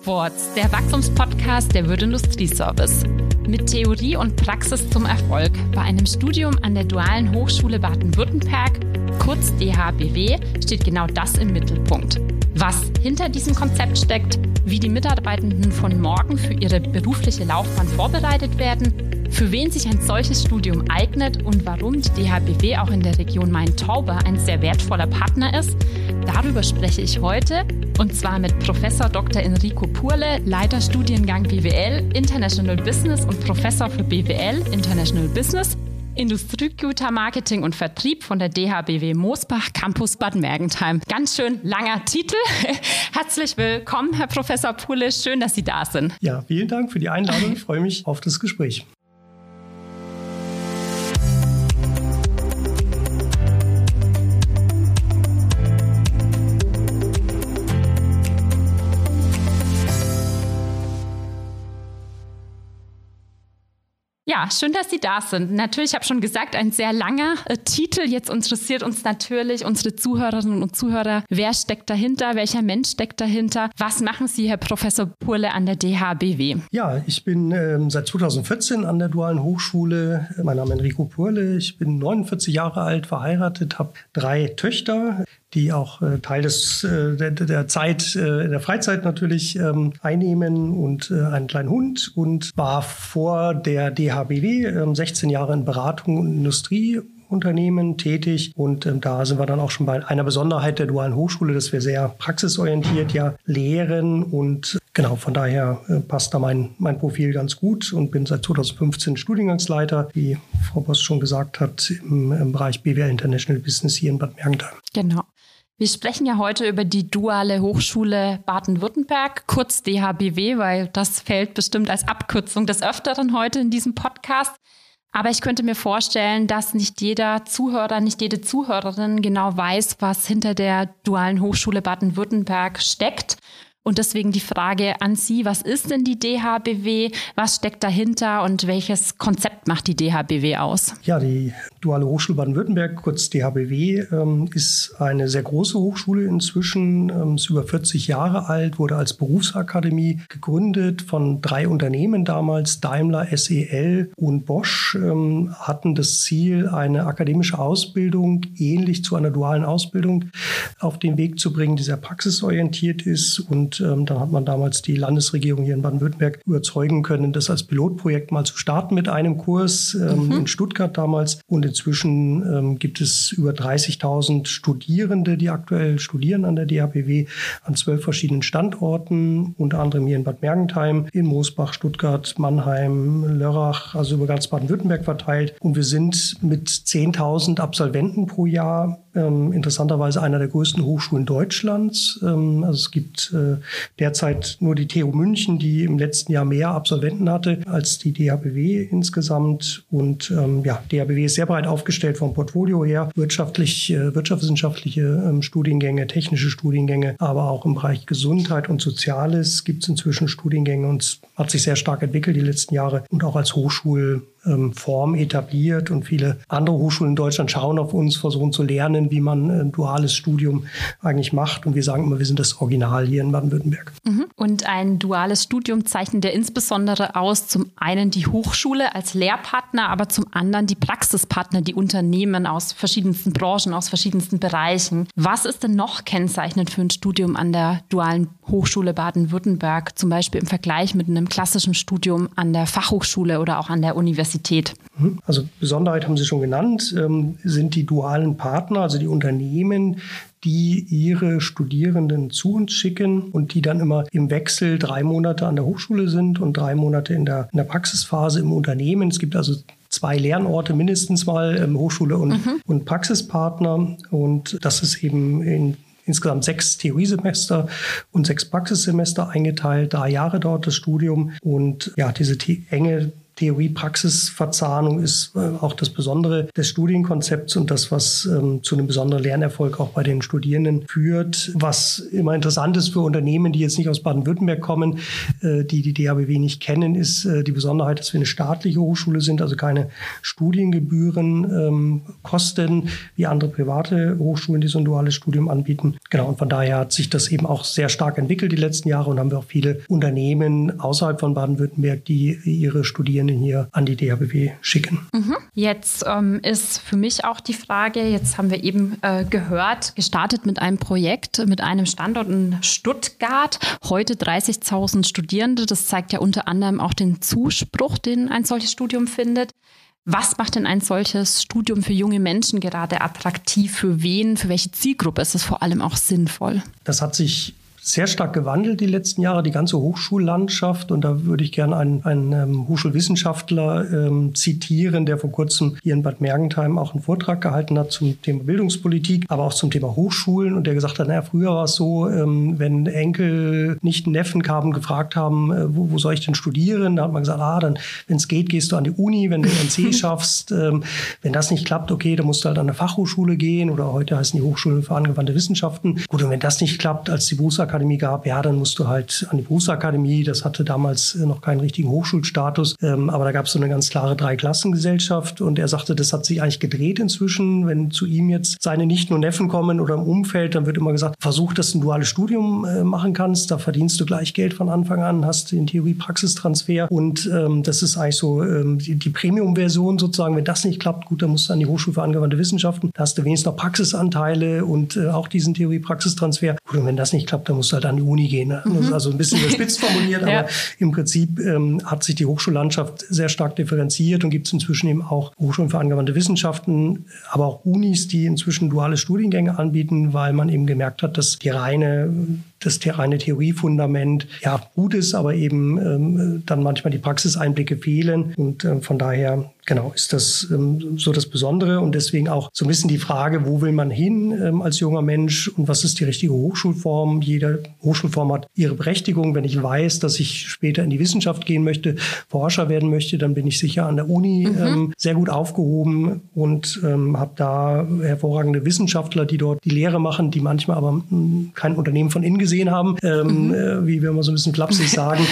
Upwards, der Wachstumspodcast der Würde Industrieservice. Mit Theorie und Praxis zum Erfolg bei einem Studium an der Dualen Hochschule Baden-Württemberg, kurz DHBW, steht genau das im Mittelpunkt. Was hinter diesem Konzept steckt, wie die Mitarbeitenden von morgen für ihre berufliche Laufbahn vorbereitet werden, für wen sich ein solches Studium eignet und warum die DHBW auch in der Region Main-Tauber ein sehr wertvoller Partner ist, darüber spreche ich heute und zwar mit Professor Dr. Enrico Purle, Leiter Studiengang BWL International Business und Professor für BWL International Business Industriegüter Marketing und Vertrieb von der DHBW Moosbach Campus Bad Mergentheim. Ganz schön langer Titel. Herzlich willkommen, Herr Professor Pule. Schön, dass Sie da sind. Ja, vielen Dank für die Einladung. Ich freue mich auf das Gespräch. Ja, schön, dass Sie da sind. Natürlich, ich habe schon gesagt, ein sehr langer äh, Titel. Jetzt interessiert uns natürlich unsere Zuhörerinnen und Zuhörer, wer steckt dahinter, welcher Mensch steckt dahinter. Was machen Sie, Herr Professor Purle, an der DHBW? Ja, ich bin ähm, seit 2014 an der Dualen Hochschule. Mein Name ist Enrico Purle. Ich bin 49 Jahre alt, verheiratet, habe drei Töchter die auch äh, Teil des, äh, der, der, Zeit, äh, der Freizeit natürlich ähm, einnehmen und äh, einen kleinen Hund und war vor der DHBW 16 ähm, Jahre in Beratung und Industrie Unternehmen tätig. Und ähm, da sind wir dann auch schon bei einer Besonderheit der dualen Hochschule, dass wir sehr praxisorientiert ja lehren. Und genau, von daher äh, passt da mein, mein Profil ganz gut und bin seit 2015 Studiengangsleiter, wie Frau Boss schon gesagt hat, im, im Bereich BWL International Business hier in Bad Mergentheim. Genau. Wir sprechen ja heute über die Duale Hochschule Baden-Württemberg, kurz DHBW, weil das fällt bestimmt als Abkürzung des Öfteren heute in diesem Podcast. Aber ich könnte mir vorstellen, dass nicht jeder Zuhörer, nicht jede Zuhörerin genau weiß, was hinter der Dualen Hochschule Baden-Württemberg steckt. Und deswegen die Frage an Sie, was ist denn die DHBW? Was steckt dahinter und welches Konzept macht die DHBW aus? Ja, die Duale Hochschule Baden-Württemberg, kurz DHBW, ähm, ist eine sehr große Hochschule inzwischen, ähm, ist über 40 Jahre alt, wurde als Berufsakademie gegründet von drei Unternehmen damals, Daimler, SEL und Bosch, ähm, hatten das Ziel, eine akademische Ausbildung ähnlich zu einer dualen Ausbildung auf den Weg zu bringen, die sehr praxisorientiert ist und ähm, dann hat man damals die Landesregierung hier in Baden-Württemberg überzeugen können, das als Pilotprojekt mal zu starten mit einem Kurs ähm, mhm. in Stuttgart damals. Und inzwischen ähm, gibt es über 30.000 Studierende, die aktuell studieren an der DHBW an zwölf verschiedenen Standorten, unter anderem hier in Bad Mergentheim, in Moosbach, Stuttgart, Mannheim, Lörrach, also über ganz Baden-Württemberg verteilt. Und wir sind mit 10.000 Absolventen pro Jahr ähm, interessanterweise einer der größten Hochschulen Deutschlands. Ähm, also es gibt äh, derzeit nur die TU München, die im letzten Jahr mehr Absolventen hatte als die DHBW insgesamt. Und ähm, ja, DHBW ist sehr breit aufgestellt vom Portfolio her, wirtschaftlich, äh, wirtschaftswissenschaftliche ähm, Studiengänge, technische Studiengänge, aber auch im Bereich Gesundheit und Soziales gibt es inzwischen Studiengänge und hat sich sehr stark entwickelt die letzten Jahre und auch als Hochschul ähm, Form etabliert und viele andere Hochschulen in Deutschland schauen auf uns, versuchen zu lernen, wie man ein duales Studium eigentlich macht. Und wir sagen immer, wir sind das Original hier in Baden-Württemberg. Mhm. Und ein duales Studium zeichnet ja insbesondere aus, zum einen die Hochschule als Lehrpartner, aber zum anderen die Praxispartner, die Unternehmen aus verschiedensten Branchen, aus verschiedensten Bereichen. Was ist denn noch kennzeichnend für ein Studium an der dualen Hochschule Baden-Württemberg, zum Beispiel im Vergleich mit einem klassischen Studium an der Fachhochschule oder auch an der Universität? Mhm. Also Besonderheit haben Sie schon genannt, ähm, sind die dualen Partner, also die Unternehmen, die ihre Studierenden zu uns schicken und die dann immer im Wechsel drei Monate an der Hochschule sind und drei Monate in der, in der Praxisphase im Unternehmen. Es gibt also zwei Lernorte mindestens mal, ähm, Hochschule und, mhm. und Praxispartner. Und das ist eben in insgesamt sechs Theoriesemester und sechs Praxissemester eingeteilt. Drei Jahre dauert das Studium und ja, diese enge Theorie-Praxis-Verzahnung ist äh, auch das Besondere des Studienkonzepts und das, was ähm, zu einem besonderen Lernerfolg auch bei den Studierenden führt. Was immer interessant ist für Unternehmen, die jetzt nicht aus Baden-Württemberg kommen, äh, die die DHBW nicht kennen, ist äh, die Besonderheit, dass wir eine staatliche Hochschule sind, also keine Studiengebühren ähm, kosten wie andere private Hochschulen, die so ein duales Studium anbieten. Genau, und von daher hat sich das eben auch sehr stark entwickelt die letzten Jahre und haben wir auch viele Unternehmen außerhalb von Baden-Württemberg, die ihre Studierenden hier an die DHBW schicken. Mhm. Jetzt ähm, ist für mich auch die Frage, jetzt haben wir eben äh, gehört, gestartet mit einem Projekt, mit einem Standort in Stuttgart, heute 30.000 Studierende. Das zeigt ja unter anderem auch den Zuspruch, den ein solches Studium findet. Was macht denn ein solches Studium für junge Menschen gerade attraktiv? Für wen, für welche Zielgruppe ist es vor allem auch sinnvoll? Das hat sich sehr stark gewandelt die letzten Jahre, die ganze Hochschullandschaft. Und da würde ich gerne einen, einen ähm, Hochschulwissenschaftler ähm, zitieren, der vor kurzem hier in Bad Mergentheim auch einen Vortrag gehalten hat zum Thema Bildungspolitik, aber auch zum Thema Hochschulen. Und der gesagt hat, naja, früher war es so, ähm, wenn Enkel nicht Neffen kamen, gefragt haben, äh, wo, wo, soll ich denn studieren? Da hat man gesagt, ah, dann, wenn es geht, gehst du an die Uni, wenn du NC schaffst. Ähm, wenn das nicht klappt, okay, dann musst du halt an eine Fachhochschule gehen oder heute heißen die Hochschulen für angewandte Wissenschaften. Gut, und wenn das nicht klappt, als die Berufsakademie Berufsakademie gab, ja, dann musst du halt an die Berufsakademie. Das hatte damals äh, noch keinen richtigen Hochschulstatus, ähm, aber da gab es so eine ganz klare Dreiklassengesellschaft und er sagte, das hat sich eigentlich gedreht inzwischen. Wenn zu ihm jetzt seine Nichten und Neffen kommen oder im Umfeld, dann wird immer gesagt, versuch, dass du ein duales Studium äh, machen kannst. Da verdienst du gleich Geld von Anfang an, hast den Theorie-Praxistransfer und ähm, das ist eigentlich so ähm, die, die Premium-Version sozusagen. Wenn das nicht klappt, gut, dann musst du an die Hochschule für angewandte Wissenschaften. Da hast du wenigstens noch Praxisanteile und äh, auch diesen Theorie-Praxistransfer. Gut, und wenn das nicht klappt, dann musst musst halt an die Uni gehen. Ne? Mhm. also ein bisschen überspitzt formuliert, ja. aber im Prinzip ähm, hat sich die Hochschullandschaft sehr stark differenziert und gibt es inzwischen eben auch Hochschulen für angewandte Wissenschaften, aber auch Unis, die inzwischen duale Studiengänge anbieten, weil man eben gemerkt hat, dass die reine das reine Theoriefundament ja gut ist, aber eben ähm, dann manchmal die Praxiseinblicke fehlen. Und äh, von daher genau, ist das ähm, so das Besondere und deswegen auch so ein bisschen die Frage, wo will man hin ähm, als junger Mensch und was ist die richtige Hochschulform? Jede Hochschulform hat ihre Berechtigung. Wenn ich weiß, dass ich später in die Wissenschaft gehen möchte, Forscher werden möchte, dann bin ich sicher an der Uni mhm. ähm, sehr gut aufgehoben und ähm, habe da hervorragende Wissenschaftler, die dort die Lehre machen, die manchmal aber mh, hm, kein Unternehmen von innen gesehen haben, ähm, mhm. äh, wie wir immer so ein bisschen flapsig sagen.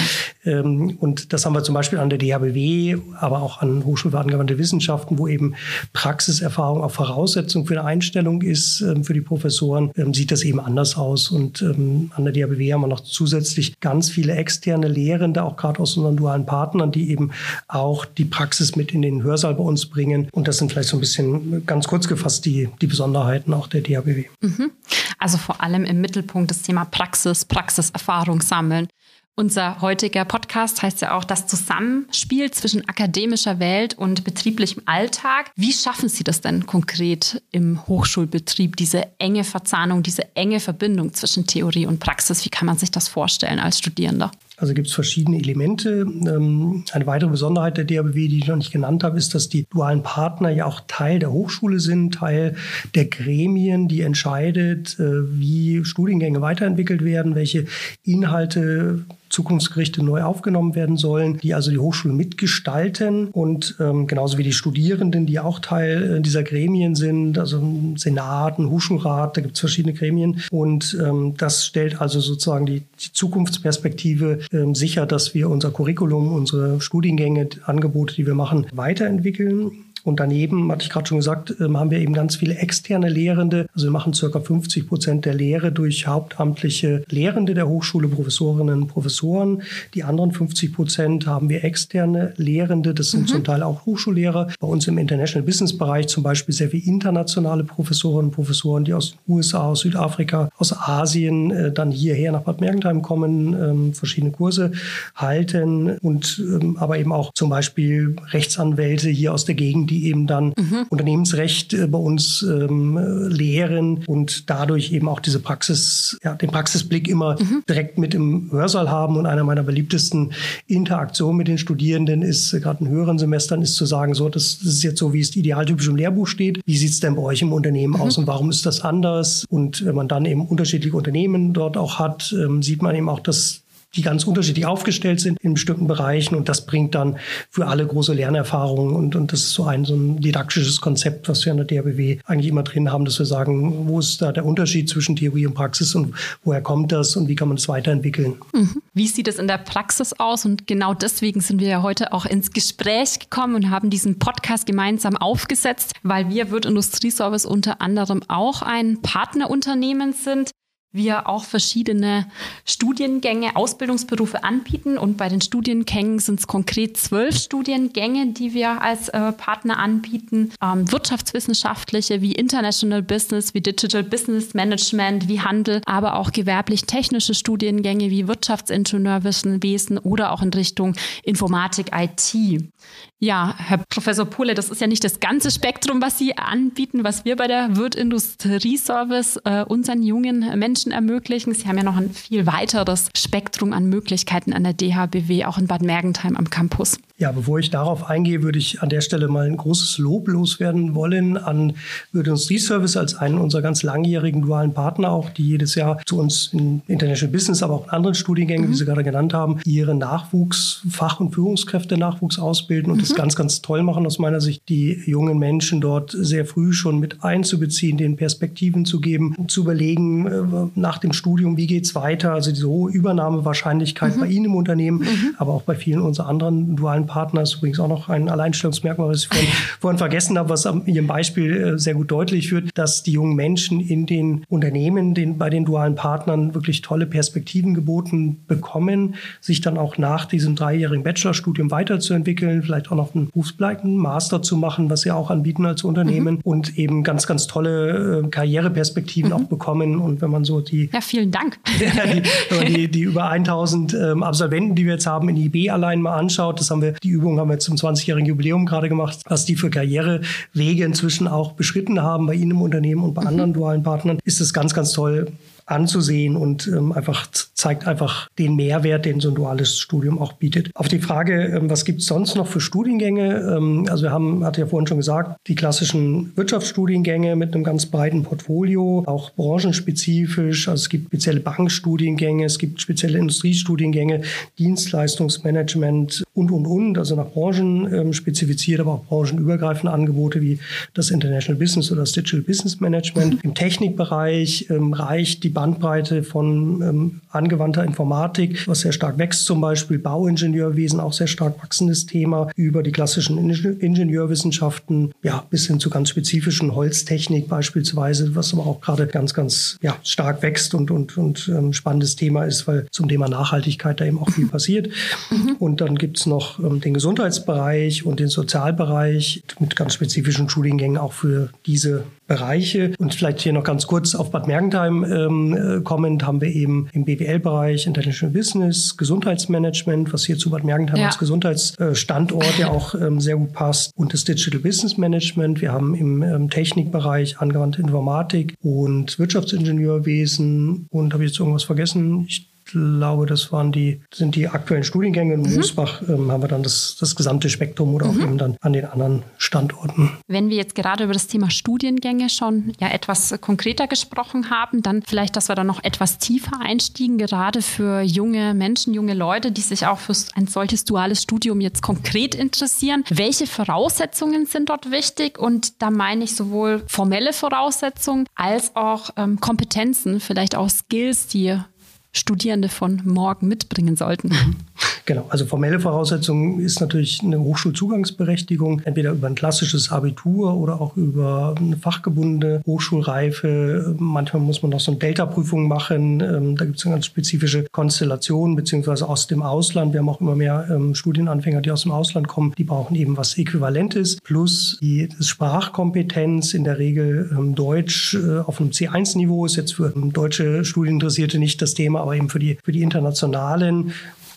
ähm, und das haben wir zum Beispiel an der DHBW, aber auch an Hochschulen für angewandte Wissenschaften, wo eben Praxiserfahrung auch Voraussetzung für eine Einstellung ist. Ähm, für die Professoren ähm, sieht das eben anders aus. Und ähm, an der DHBW haben wir noch zusätzlich ganz viele externe Lehrende, auch gerade aus unseren dualen Partnern, die eben auch die Praxis mit in den Hörsaal bei uns bringen. Und das sind vielleicht so ein bisschen ganz kurz gefasst die, die Besonderheiten auch der DHBW. Mhm. Also vor allem im Mittelpunkt das Thema Praxis, Praxiserfahrung sammeln. Unser heutiger Podcast heißt ja auch das Zusammenspiel zwischen akademischer Welt und betrieblichem Alltag. Wie schaffen Sie das denn konkret im Hochschulbetrieb, diese enge Verzahnung, diese enge Verbindung zwischen Theorie und Praxis? Wie kann man sich das vorstellen als Studierender? Also gibt es verschiedene Elemente. Ähm, eine weitere Besonderheit der DABW, die ich noch nicht genannt habe, ist, dass die dualen Partner ja auch Teil der Hochschule sind, Teil der Gremien, die entscheidet, äh, wie Studiengänge weiterentwickelt werden, welche Inhalte Zukunftsgerichte neu aufgenommen werden sollen, die also die Hochschule mitgestalten und ähm, genauso wie die Studierenden, die auch Teil äh, dieser Gremien sind, also ein Senat, ein Hochschulrat, da gibt es verschiedene Gremien und ähm, das stellt also sozusagen die, die Zukunftsperspektive ähm, sicher, dass wir unser Curriculum, unsere Studiengänge, Angebote, die wir machen, weiterentwickeln. Und daneben, hatte ich gerade schon gesagt, ähm, haben wir eben ganz viele externe Lehrende. Also wir machen circa 50 Prozent der Lehre durch hauptamtliche Lehrende der Hochschule, Professorinnen und Professoren. Die anderen 50 Prozent haben wir externe Lehrende. Das sind mhm. zum Teil auch Hochschullehrer. Bei uns im International Business Bereich zum Beispiel sehr viele internationale Professorinnen und Professoren, die aus den USA, aus Südafrika, aus Asien äh, dann hierher nach Bad Mergentheim kommen, ähm, verschiedene Kurse halten und ähm, aber eben auch zum Beispiel Rechtsanwälte hier aus der Gegend, die eben dann mhm. Unternehmensrecht äh, bei uns ähm, lehren und dadurch eben auch diese Praxis, ja, den Praxisblick immer mhm. direkt mit im Hörsaal haben. Und einer meiner beliebtesten Interaktionen mit den Studierenden ist, äh, gerade in höheren Semestern, ist zu sagen, so, das, das, ist jetzt so, wie es idealtypisch im Lehrbuch steht. Wie sieht es denn bei euch im Unternehmen mhm. aus und warum ist das anders? Und wenn man dann eben unterschiedliche Unternehmen dort auch hat, ähm, sieht man eben auch, dass die ganz unterschiedlich aufgestellt sind in bestimmten Bereichen und das bringt dann für alle große Lernerfahrungen und, und das ist so ein, so ein didaktisches Konzept, was wir an der DRBW eigentlich immer drin haben, dass wir sagen, wo ist da der Unterschied zwischen Theorie und Praxis und woher kommt das und wie kann man es weiterentwickeln. Mhm. Wie sieht es in der Praxis aus? Und genau deswegen sind wir ja heute auch ins Gespräch gekommen und haben diesen Podcast gemeinsam aufgesetzt, weil wir Wirt Industrieservice unter anderem auch ein Partnerunternehmen sind wir auch verschiedene Studiengänge, Ausbildungsberufe anbieten. Und bei den Studiengängen sind es konkret zwölf Studiengänge, die wir als äh, Partner anbieten. Ähm, wirtschaftswissenschaftliche wie International Business, wie Digital Business Management, wie Handel, aber auch gewerblich-technische Studiengänge wie Wirtschaftsingenieurwesen oder auch in Richtung Informatik, IT. Ja, Herr Professor Pohle, das ist ja nicht das ganze Spektrum, was Sie anbieten, was wir bei der Wirt Industrie Service äh, unseren jungen Menschen ermöglichen. Sie haben ja noch ein viel weiteres Spektrum an Möglichkeiten an der DHBW, auch in Bad Mergentheim am Campus. Ja, bevor ich darauf eingehe, würde ich an der Stelle mal ein großes Lob loswerden wollen an Wirt Industrie Service als einen unserer ganz langjährigen dualen Partner auch, die jedes Jahr zu uns in International Business, aber auch in anderen Studiengängen, mhm. wie Sie gerade genannt haben, ihre Nachwuchs, Fach- und Führungskräfte Nachwuchs ausbilden und mhm. das ganz, ganz toll machen aus meiner Sicht, die jungen Menschen dort sehr früh schon mit einzubeziehen, den Perspektiven zu geben, zu überlegen äh, nach dem Studium, wie geht es weiter, also diese hohe Übernahmewahrscheinlichkeit mhm. bei Ihnen im Unternehmen, mhm. aber auch bei vielen unserer anderen dualen Partner ist übrigens auch noch ein Alleinstellungsmerkmal, was ich vorhin, vorhin vergessen habe, was an Ihrem Beispiel äh, sehr gut deutlich wird, dass die jungen Menschen in den Unternehmen, den, bei den dualen Partnern wirklich tolle Perspektiven geboten bekommen, sich dann auch nach diesem dreijährigen Bachelorstudium weiterzuentwickeln, vielleicht auch noch einen berufsbegleitenden Master zu machen, was sie auch anbieten als Unternehmen mhm. und eben ganz, ganz tolle äh, Karriereperspektiven mhm. auch bekommen. Und wenn man so die... Ja, vielen Dank. die, die, die, über 1000 ähm, Absolventen, die wir jetzt haben, in IB allein mal anschaut, das haben wir, die Übung haben wir zum 20-jährigen Jubiläum gerade gemacht, was die für Karrierewege inzwischen auch beschritten haben bei Ihnen im Unternehmen und bei mhm. anderen dualen Partnern, ist es ganz, ganz toll, anzusehen und ähm, einfach zeigt einfach den Mehrwert, den so ein duales Studium auch bietet. Auf die Frage, ähm, was gibt es sonst noch für Studiengänge? Ähm, also wir haben, hatte ja vorhin schon gesagt, die klassischen Wirtschaftsstudiengänge mit einem ganz breiten Portfolio, auch branchenspezifisch. Also es gibt spezielle Bankstudiengänge, es gibt spezielle Industriestudiengänge, Dienstleistungsmanagement und, und, und. Also nach Branchen ähm, spezifiziert, aber auch branchenübergreifende Angebote wie das International Business oder das Digital Business Management. Im Technikbereich ähm, reicht die Bandbreite von ähm, angewandter Informatik, was sehr stark wächst, zum Beispiel Bauingenieurwesen, auch sehr stark wachsendes Thema, über die klassischen Ingenieurwissenschaften, ja, bis hin zu ganz spezifischen Holztechnik beispielsweise, was aber auch gerade ganz, ganz ja, stark wächst und, und, und ähm, spannendes Thema ist, weil zum Thema Nachhaltigkeit da eben auch viel passiert. Mhm. Und dann gibt es noch ähm, den Gesundheitsbereich und den Sozialbereich mit ganz spezifischen Studiengängen auch für diese Bereiche. Und vielleicht hier noch ganz kurz auf Bad Mergentheim ähm, äh, kommend haben wir eben im BWL-Bereich International Business, Gesundheitsmanagement, was hier zu Bad Mergentheim ja. als Gesundheitsstandort ja auch ähm, sehr gut passt und das Digital Business Management. Wir haben im ähm, Technikbereich angewandte Informatik und Wirtschaftsingenieurwesen und habe ich jetzt irgendwas vergessen? Ich glaube, das waren die, sind die aktuellen Studiengänge. In mhm. Mosbach ähm, haben wir dann das, das gesamte Spektrum oder auch mhm. eben dann an den anderen Standorten. Wenn wir jetzt gerade über das Thema Studiengänge schon ja etwas konkreter gesprochen haben, dann vielleicht, dass wir da noch etwas tiefer einstiegen, gerade für junge Menschen, junge Leute, die sich auch für ein solches duales Studium jetzt konkret interessieren. Welche Voraussetzungen sind dort wichtig? Und da meine ich sowohl formelle Voraussetzungen als auch ähm, Kompetenzen, vielleicht auch Skills, die Studierende von morgen mitbringen sollten? Genau, also formelle Voraussetzung ist natürlich eine Hochschulzugangsberechtigung, entweder über ein klassisches Abitur oder auch über eine fachgebundene Hochschulreife. Manchmal muss man noch so eine Delta-Prüfung machen. Ähm, da gibt es eine ganz spezifische Konstellation, beziehungsweise aus dem Ausland. Wir haben auch immer mehr ähm, Studienanfänger, die aus dem Ausland kommen. Die brauchen eben was Äquivalentes, plus die Sprachkompetenz, in der Regel ähm, Deutsch äh, auf einem C1-Niveau ist jetzt für deutsche Studieninteressierte nicht das Thema, aber eben für die, für die internationalen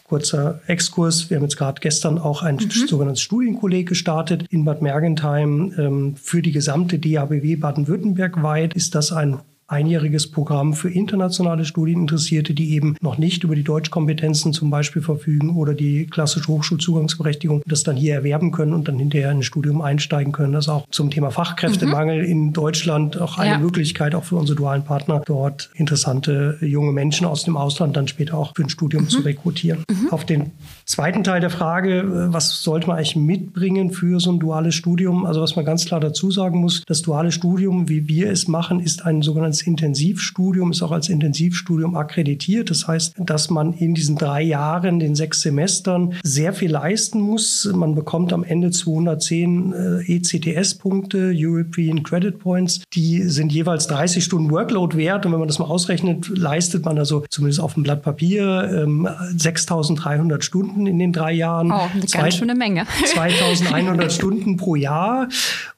Kurzer Exkurs. Wir haben jetzt gerade gestern auch ein mhm. sogenanntes Studienkolleg gestartet in Bad Mergentheim. Ähm, für die gesamte DABW Baden-Württemberg weit ist das ein einjähriges Programm für internationale Studieninteressierte, die eben noch nicht über die Deutschkompetenzen zum Beispiel verfügen oder die klassische Hochschulzugangsberechtigung, das dann hier erwerben können und dann hinterher in ein Studium einsteigen können. Das ist auch zum Thema Fachkräftemangel mhm. in Deutschland auch eine ja. Möglichkeit, auch für unsere dualen Partner dort interessante junge Menschen aus dem Ausland dann später auch für ein Studium mhm. zu rekrutieren. Mhm. Auf den zweiten Teil der Frage, was sollte man eigentlich mitbringen für so ein duales Studium? Also was man ganz klar dazu sagen muss, das duale Studium, wie wir es machen, ist ein sogenanntes Intensivstudium, ist auch als Intensivstudium akkreditiert. Das heißt, dass man in diesen drei Jahren, den sechs Semestern, sehr viel leisten muss. Man bekommt am Ende 210 äh, ECTS-Punkte, European Credit Points. Die sind jeweils 30 Stunden Workload wert. Und wenn man das mal ausrechnet, leistet man also zumindest auf dem Blatt Papier ähm, 6300 Stunden in den drei Jahren. Oh, eine Zwei, ganz schöne Menge. 2100 Stunden pro Jahr.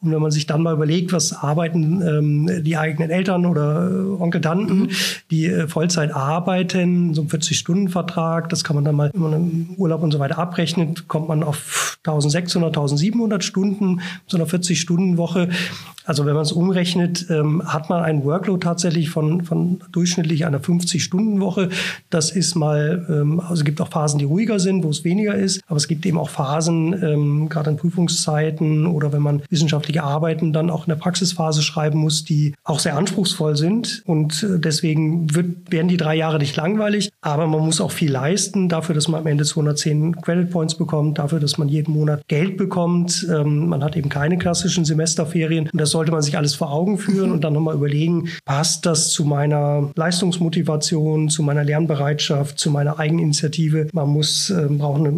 Und wenn man sich dann mal überlegt, was arbeiten ähm, die eigenen Eltern oder Onkel, Tanten, mhm. die äh, Vollzeit arbeiten, so ein 40-Stunden-Vertrag, das kann man dann mal, wenn man im Urlaub und so weiter abrechnet, kommt man auf 1600, 1700 Stunden, so einer 40-Stunden-Woche. Also wenn man es umrechnet, ähm, hat man einen Workload tatsächlich von, von durchschnittlich einer 50-Stunden-Woche. Das ist mal, ähm, also es gibt auch Phasen, die ruhiger sind, wo es weniger ist, aber es gibt eben auch Phasen, ähm, gerade in Prüfungszeiten oder wenn man wissenschaftliche Arbeiten dann auch in der Praxisphase schreiben muss, die auch sehr anspruchsvoll sind. Und äh, deswegen wird, werden die drei Jahre nicht langweilig, aber man muss auch viel leisten dafür, dass man am Ende 210 Credit Points bekommt, dafür, dass man jeden Monat Geld bekommt. Ähm, man hat eben keine klassischen Semesterferien und das sollte man sich alles vor Augen führen und dann nochmal überlegen, passt das zu meiner Leistungsmotivation, zu meiner Lernbereitschaft, zu meiner Eigeninitiative. Man muss, äh, braucht eine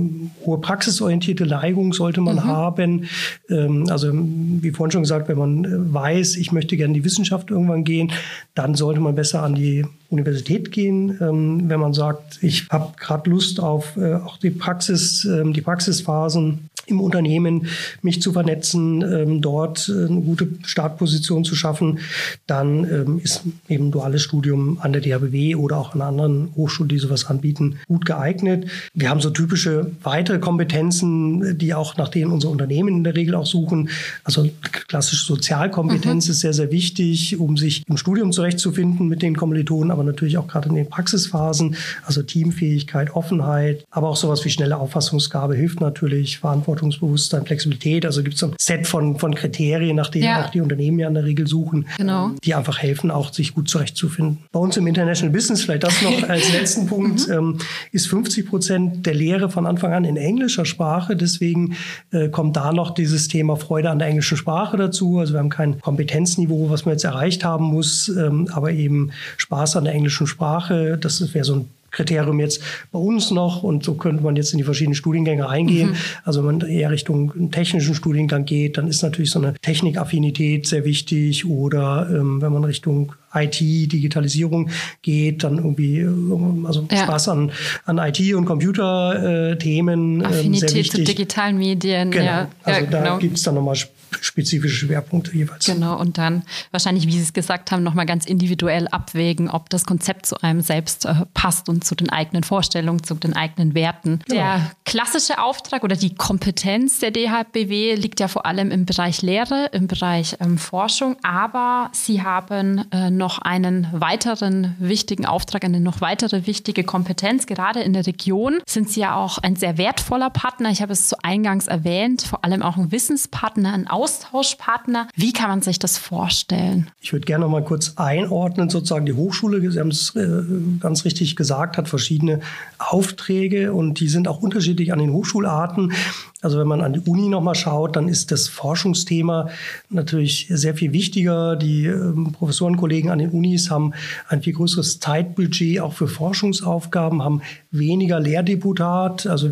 hohe praxisorientierte Neigung, sollte man mhm. haben. Ähm, also wie vorhin schon gesagt, wenn man äh, weiß, ich möchte gerne in die Wissenschaft irgendwann gehen, dann sollte man besser an die Universität gehen. Ähm, wenn man sagt, ich habe gerade Lust auf äh, auch die Praxis, äh, die Praxisphasen im Unternehmen, mich zu vernetzen, ähm, dort äh, eine gute Startposition zu schaffen, dann ähm, ist eben duales Studium an der DHBW oder auch an anderen Hochschulen, die sowas anbieten, gut geeignet. Wir haben so typische weitere Kompetenzen, die auch nach denen unsere Unternehmen in der Regel auch suchen. Also klassische Sozialkompetenz mhm. ist sehr, sehr wichtig, um sich im Studium zurechtzufinden mit den Kommilitonen, aber natürlich auch gerade in den Praxisphasen. Also Teamfähigkeit, Offenheit, aber auch sowas wie schnelle Auffassungsgabe hilft natürlich, Verantwortung Verantwortungsbewusstsein, Flexibilität. Also gibt es so ein Set von, von Kriterien, nach denen ja. auch die Unternehmen ja in der Regel suchen, genau. die einfach helfen, auch sich gut zurechtzufinden. Bei uns im International Business, vielleicht das noch als letzten Punkt, mhm. ähm, ist 50 Prozent der Lehre von Anfang an in englischer Sprache. Deswegen äh, kommt da noch dieses Thema Freude an der englischen Sprache dazu. Also wir haben kein Kompetenzniveau, was man jetzt erreicht haben muss, ähm, aber eben Spaß an der englischen Sprache. Das wäre so ein Kriterium jetzt bei uns noch und so könnte man jetzt in die verschiedenen Studiengänge eingehen. Mhm. Also wenn man eher Richtung einen technischen Studiengang geht, dann ist natürlich so eine Technikaffinität sehr wichtig oder ähm, wenn man Richtung IT, Digitalisierung geht, dann irgendwie äh, also ja. Spaß an, an IT und Computerthemen. Äh, Affinität zu digitalen Medien. Genau. Ja. Also ja, da genau. gibt es dann nochmal spezifische Schwerpunkte jeweils. Genau, und dann wahrscheinlich, wie Sie es gesagt haben, nochmal ganz individuell abwägen, ob das Konzept zu einem selbst äh, passt und zu den eigenen Vorstellungen, zu den eigenen Werten. Genau. Der klassische Auftrag oder die Kompetenz der DHBW liegt ja vor allem im Bereich Lehre, im Bereich ähm, Forschung, aber Sie haben äh, noch einen weiteren wichtigen Auftrag, eine noch weitere wichtige Kompetenz. Gerade in der Region sind Sie ja auch ein sehr wertvoller Partner. Ich habe es zu Eingangs erwähnt, vor allem auch ein Wissenspartner, ein Austauschpartner. Wie kann man sich das vorstellen? Ich würde gerne noch mal kurz einordnen, sozusagen die Hochschule, Sie haben es äh, ganz richtig gesagt, hat verschiedene Aufträge und die sind auch unterschiedlich an den Hochschularten. Also wenn man an die Uni nochmal schaut, dann ist das Forschungsthema natürlich sehr viel wichtiger. Die ähm, Professorenkollegen an den Unis haben ein viel größeres Zeitbudget auch für Forschungsaufgaben, haben weniger Lehrdeputat, also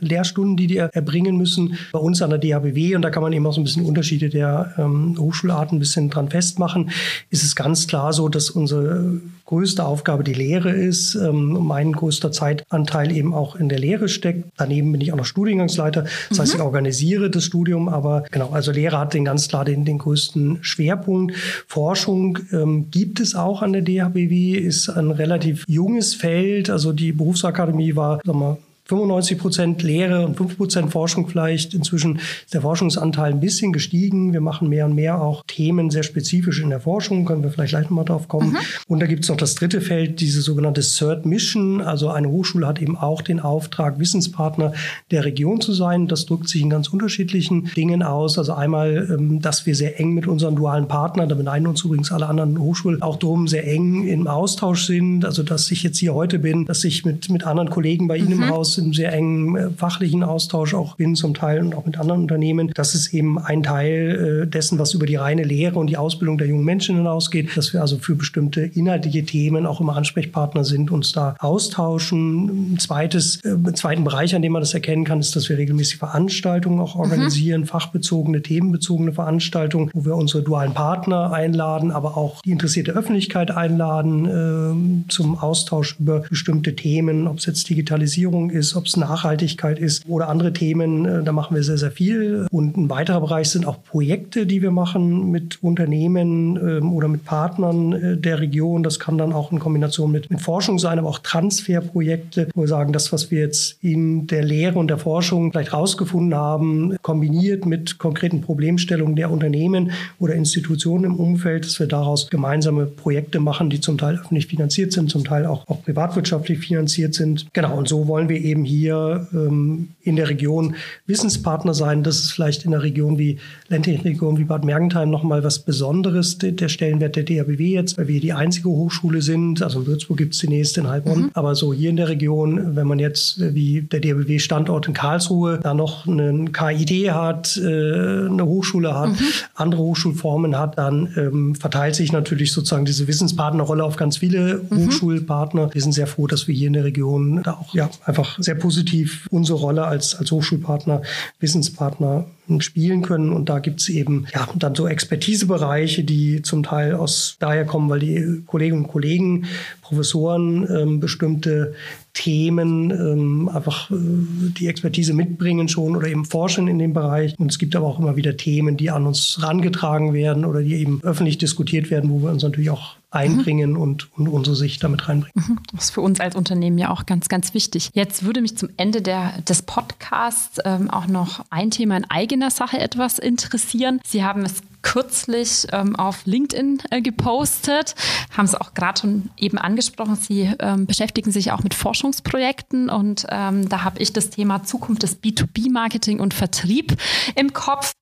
Lehrstunden, die die erbringen müssen. Bei uns an der DHBW, und da kann man eben auch so ein bisschen Unterschiede der ähm, Hochschularten ein bisschen dran festmachen, ist es ganz klar so, dass unsere größte Aufgabe die Lehre ist. Ähm, mein größter Zeitanteil eben auch in der Lehre steckt. Daneben bin ich auch noch Studiengangsleiter. Das mhm. heißt, ich organisiere das Studium, aber genau, also Lehre hat den ganz klar den, den größten Schwerpunkt. Forschung ähm, gibt es auch an der DHBW, ist ein relativ junges Feld. Also die Berufsakademie war, sagen wir, 95 Prozent Lehre und 5 Prozent Forschung vielleicht. Inzwischen ist der Forschungsanteil ein bisschen gestiegen. Wir machen mehr und mehr auch Themen sehr spezifisch in der Forschung, können wir vielleicht gleich nochmal drauf kommen. Mhm. Und da gibt es noch das dritte Feld, diese sogenannte Third Mission. Also eine Hochschule hat eben auch den Auftrag, Wissenspartner der Region zu sein. Das drückt sich in ganz unterschiedlichen Dingen aus. Also einmal, ähm, dass wir sehr eng mit unseren dualen Partnern, da beneiden uns übrigens alle anderen Hochschulen auch drum, sehr eng im Austausch sind. Also dass ich jetzt hier heute bin, dass ich mit, mit anderen Kollegen bei Ihnen mhm. im Haus im sehr engen äh, fachlichen Austausch auch bin zum Teil und auch mit anderen Unternehmen. Das ist eben ein Teil äh, dessen, was über die reine Lehre und die Ausbildung der jungen Menschen hinausgeht, dass wir also für bestimmte inhaltliche Themen auch immer Ansprechpartner sind, uns da austauschen. Ein zweites, äh, zweiten Bereich, an dem man das erkennen kann, ist, dass wir regelmäßig Veranstaltungen auch organisieren, mhm. fachbezogene, themenbezogene Veranstaltungen, wo wir unsere dualen Partner einladen, aber auch die interessierte Öffentlichkeit einladen äh, zum Austausch über bestimmte Themen, ob es jetzt Digitalisierung ist, ist, ob es Nachhaltigkeit ist oder andere Themen. Äh, da machen wir sehr, sehr viel. Und ein weiterer Bereich sind auch Projekte, die wir machen mit Unternehmen ähm, oder mit Partnern äh, der Region. Das kann dann auch in Kombination mit, mit Forschung sein, aber auch Transferprojekte, wo wir sagen, das, was wir jetzt in der Lehre und der Forschung vielleicht rausgefunden haben, kombiniert mit konkreten Problemstellungen der Unternehmen oder Institutionen im Umfeld, dass wir daraus gemeinsame Projekte machen, die zum Teil öffentlich finanziert sind, zum Teil auch, auch privatwirtschaftlich finanziert sind. Genau, und so wollen wir eben hier ähm, in der Region Wissenspartner sein. Das ist vielleicht in einer Region wie ländlichen Region wie Bad Mergentheim nochmal was Besonderes, der Stellenwert der DRBW jetzt, weil wir die einzige Hochschule sind. Also in Würzburg gibt es die nächste in Heilbronn. Mhm. Aber so hier in der Region, wenn man jetzt äh, wie der DRBW-Standort in Karlsruhe da noch einen KID hat, äh, eine Hochschule hat, mhm. andere Hochschulformen hat, dann ähm, verteilt sich natürlich sozusagen diese Wissenspartnerrolle auf ganz viele mhm. Hochschulpartner. Wir sind sehr froh, dass wir hier in der Region da auch ja, einfach sehr positiv unsere Rolle als, als Hochschulpartner, Wissenspartner spielen können. Und da gibt es eben ja, dann so Expertisebereiche, die zum Teil aus daher kommen, weil die Kolleginnen und Kollegen, Professoren ähm, bestimmte Themen ähm, einfach äh, die Expertise mitbringen schon oder eben forschen in dem Bereich. Und es gibt aber auch immer wieder Themen, die an uns rangetragen werden oder die eben öffentlich diskutiert werden, wo wir uns natürlich auch einbringen mhm. und, und unsere Sicht damit reinbringen. Mhm. Das ist für uns als Unternehmen ja auch ganz, ganz wichtig. Jetzt würde mich zum Ende der, des Podcasts ähm, auch noch ein Thema in eigener Sache etwas interessieren. Sie haben es kürzlich ähm, auf LinkedIn äh, gepostet, haben es auch gerade schon eben angesprochen. Sie ähm, beschäftigen sich auch mit Forschungsprojekten und ähm, da habe ich das Thema Zukunft des B2B-Marketing und Vertrieb im Kopf.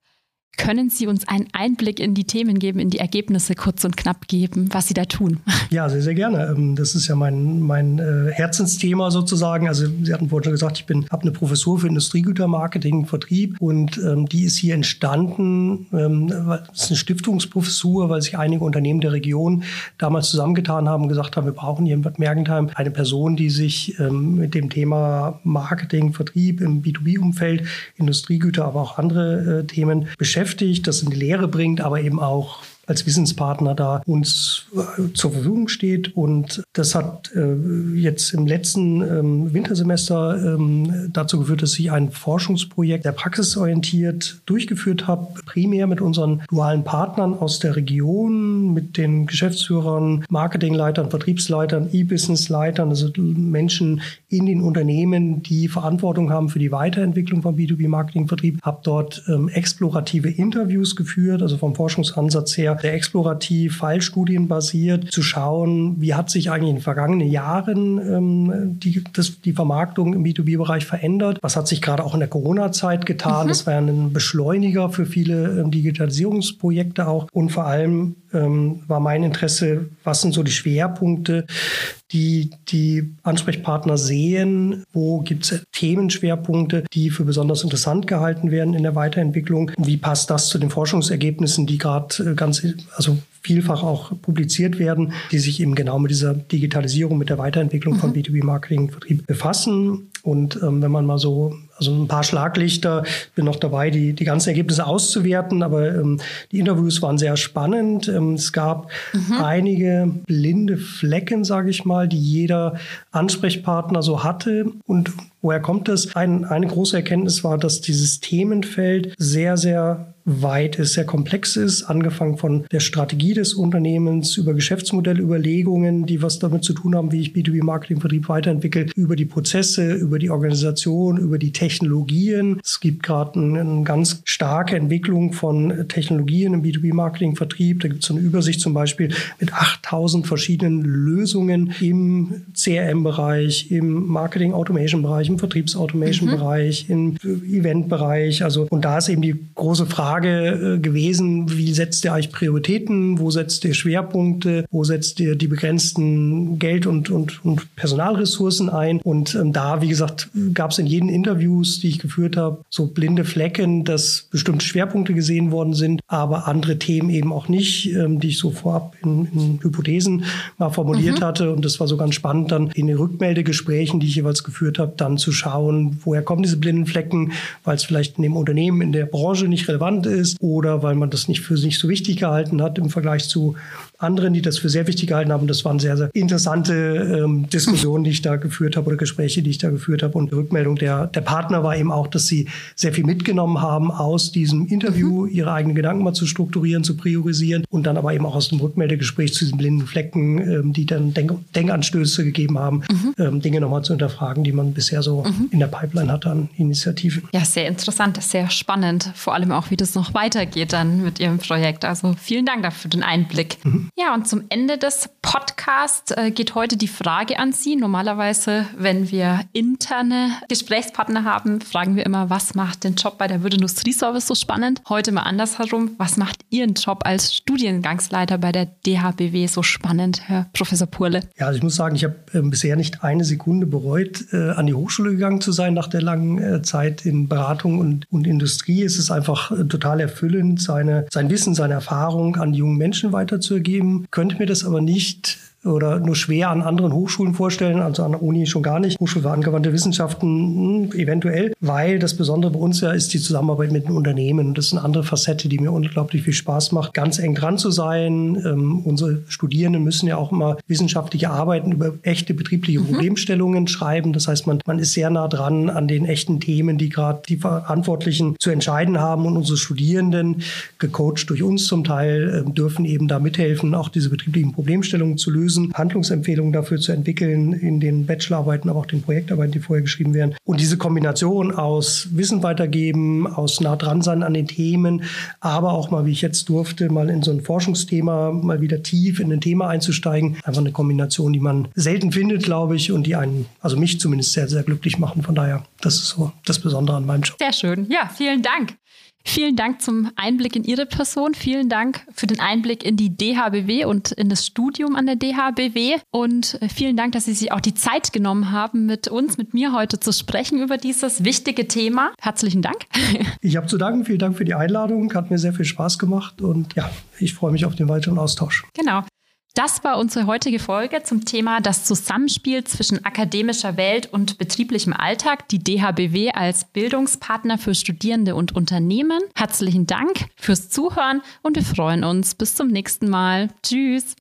Können Sie uns einen Einblick in die Themen geben, in die Ergebnisse kurz und knapp geben, was Sie da tun? Ja, sehr, sehr gerne. Ähm, das ist ja mein, mein äh, Herzensthema sozusagen. Also Sie hatten vorhin schon gesagt, ich habe eine Professur für Industriegütermarketing, Vertrieb und ähm, die ist hier entstanden. Ähm, das ist eine Stiftungsprofessur, weil sich einige Unternehmen der Region damals zusammengetan haben und gesagt haben, wir brauchen hier in Bad Mergentheim eine Person, die sich ähm, mit dem Thema Marketing, Vertrieb im B2B-Umfeld, Industriegüter, aber auch andere äh, Themen beschäftigt beschäftigt, das in die Lehre bringt, aber eben auch als Wissenspartner da uns äh, zur Verfügung steht. Und das hat äh, jetzt im letzten ähm, Wintersemester ähm, dazu geführt, dass ich ein Forschungsprojekt der praxisorientiert durchgeführt habe, primär mit unseren dualen Partnern aus der Region, mit den Geschäftsführern, Marketingleitern, Vertriebsleitern, E-Business-Leitern, also Menschen in den Unternehmen, die Verantwortung haben für die Weiterentwicklung von B2B-Marketing-Vertrieb, habe dort ähm, explorative Interviews geführt, also vom Forschungsansatz her sehr explorativ, fallstudienbasiert, zu schauen, wie hat sich eigentlich in den vergangenen Jahren ähm, die, das, die Vermarktung im B2B-Bereich verändert? Was hat sich gerade auch in der Corona-Zeit getan? Mhm. Das war ein Beschleuniger für viele ähm, Digitalisierungsprojekte auch. Und vor allem ähm, war mein Interesse, was sind so die Schwerpunkte, die die Ansprechpartner sehen, wo gibt es Themenschwerpunkte, die für besonders interessant gehalten werden in der Weiterentwicklung. Wie passt das zu den Forschungsergebnissen, die gerade äh, ganz, also vielfach auch publiziert werden, die sich eben genau mit dieser Digitalisierung, mit der Weiterentwicklung mhm. von B2B-Marketing-Vertrieb befassen. Und ähm, wenn man mal so, also ein paar Schlaglichter, bin noch dabei, die, die ganzen Ergebnisse auszuwerten, aber ähm, die Interviews waren sehr spannend. Ähm, es gab mhm. einige blinde Flecken, sage ich mal, die jeder Ansprechpartner so hatte. Und woher kommt das? Ein, eine große Erkenntnis war, dass dieses Themenfeld sehr, sehr weit ist, sehr komplex ist, angefangen von der Strategie des Unternehmens über Geschäftsmodellüberlegungen, die was damit zu tun haben, wie ich B2B-Marketing-Vertrieb weiterentwickle, über die Prozesse, über die Organisation, über die Technologien. Es gibt gerade eine, ganz starke Entwicklung von Technologien im B2B-Marketing-Vertrieb. Da gibt es so eine Übersicht zum Beispiel mit 8000 verschiedenen Lösungen im CRM-Bereich, im Marketing-Automation-Bereich, im Vertriebs-Automation-Bereich, mhm. im Event-Bereich. Also, und da ist eben die große Frage äh, gewesen, wie setzt ihr eigentlich Prioritäten? Wo setzt ihr Schwerpunkte? Wo setzt ihr die begrenzten Geld- und, und, und Personalressourcen ein? Und ähm, da, wie gesagt, gab es in jeden Interviews, die ich geführt habe, so blinde Flecken, dass bestimmte Schwerpunkte gesehen worden sind, aber andere Themen eben auch nicht, ähm, die ich so vorab in, in Hypothesen mal formuliert mhm. hatte. Und das war so ganz spannend, dann in den Rückmeldegesprächen, die ich jeweils geführt habe, dann zu schauen, woher kommen diese blinden Flecken, weil es vielleicht in dem Unternehmen, in der Branche nicht relevant ist oder weil man das nicht für sich so wichtig gehalten hat im Vergleich zu anderen, die das für sehr wichtig gehalten haben. Das waren sehr, sehr interessante ähm, Diskussionen, die ich da geführt habe oder Gespräche, die ich da geführt habe. Und die Rückmeldung der, der Partner war eben auch, dass sie sehr viel mitgenommen haben aus diesem Interview, mhm. ihre eigenen Gedanken mal zu strukturieren, zu priorisieren und dann aber eben auch aus dem Rückmeldegespräch zu diesen blinden Flecken, ähm, die dann Denk Denkanstöße gegeben haben, mhm. ähm, Dinge nochmal zu hinterfragen, die man bisher so mhm. in der Pipeline hat an Initiativen. Ja, sehr interessant, sehr spannend. Vor allem auch, wie noch weitergeht dann mit Ihrem Projekt. Also vielen Dank dafür den Einblick. Mhm. Ja, und zum Ende des Podcasts äh, geht heute die Frage an Sie. Normalerweise, wenn wir interne Gesprächspartner haben, fragen wir immer, was macht den Job bei der Würde Industrieservice so spannend? Heute mal andersherum. Was macht Ihren Job als Studiengangsleiter bei der DHBW so spannend, Herr Professor Purle? Ja, also ich muss sagen, ich habe äh, bisher nicht eine Sekunde bereut, äh, an die Hochschule gegangen zu sein nach der langen Zeit in Beratung und, und Industrie. Es ist einfach äh, total erfüllend, seine, sein Wissen, seine Erfahrung an jungen Menschen weiterzugeben. Geben, könnte mir das aber nicht oder nur schwer an anderen Hochschulen vorstellen, also an der Uni schon gar nicht. Hochschule für angewandte Wissenschaften hm, eventuell, weil das Besondere bei uns ja ist die Zusammenarbeit mit den Unternehmen. Das ist eine andere Facette, die mir unglaublich viel Spaß macht, ganz eng dran zu sein. Ähm, unsere Studierenden müssen ja auch immer wissenschaftliche Arbeiten über echte betriebliche mhm. Problemstellungen schreiben. Das heißt, man, man ist sehr nah dran an den echten Themen, die gerade die Verantwortlichen zu entscheiden haben. Und unsere Studierenden, gecoacht durch uns zum Teil, äh, dürfen eben da mithelfen, auch diese betrieblichen Problemstellungen zu lösen Analysen, Handlungsempfehlungen dafür zu entwickeln in den Bachelorarbeiten, aber auch den Projektarbeiten, die vorher geschrieben werden. Und diese Kombination aus Wissen weitergeben, aus nah dran sein an den Themen, aber auch mal, wie ich jetzt durfte, mal in so ein Forschungsthema, mal wieder tief in ein Thema einzusteigen. Einfach eine Kombination, die man selten findet, glaube ich, und die einen, also mich zumindest sehr, sehr glücklich machen. Von daher, das ist so das Besondere an meinem Job. Sehr schön. Ja, vielen Dank. Vielen Dank zum Einblick in Ihre Person. Vielen Dank für den Einblick in die DHBW und in das Studium an der DHBW. Und äh, vielen Dank, dass Sie sich auch die Zeit genommen haben, mit uns, mit mir heute zu sprechen über dieses wichtige Thema. Herzlichen Dank. Ich habe zu danken. Vielen Dank für die Einladung. Hat mir sehr viel Spaß gemacht. Und ja, ich freue mich auf den weiteren Austausch. Genau. Das war unsere heutige Folge zum Thema das Zusammenspiel zwischen akademischer Welt und betrieblichem Alltag, die DHBW als Bildungspartner für Studierende und Unternehmen. Herzlichen Dank fürs Zuhören und wir freuen uns bis zum nächsten Mal. Tschüss.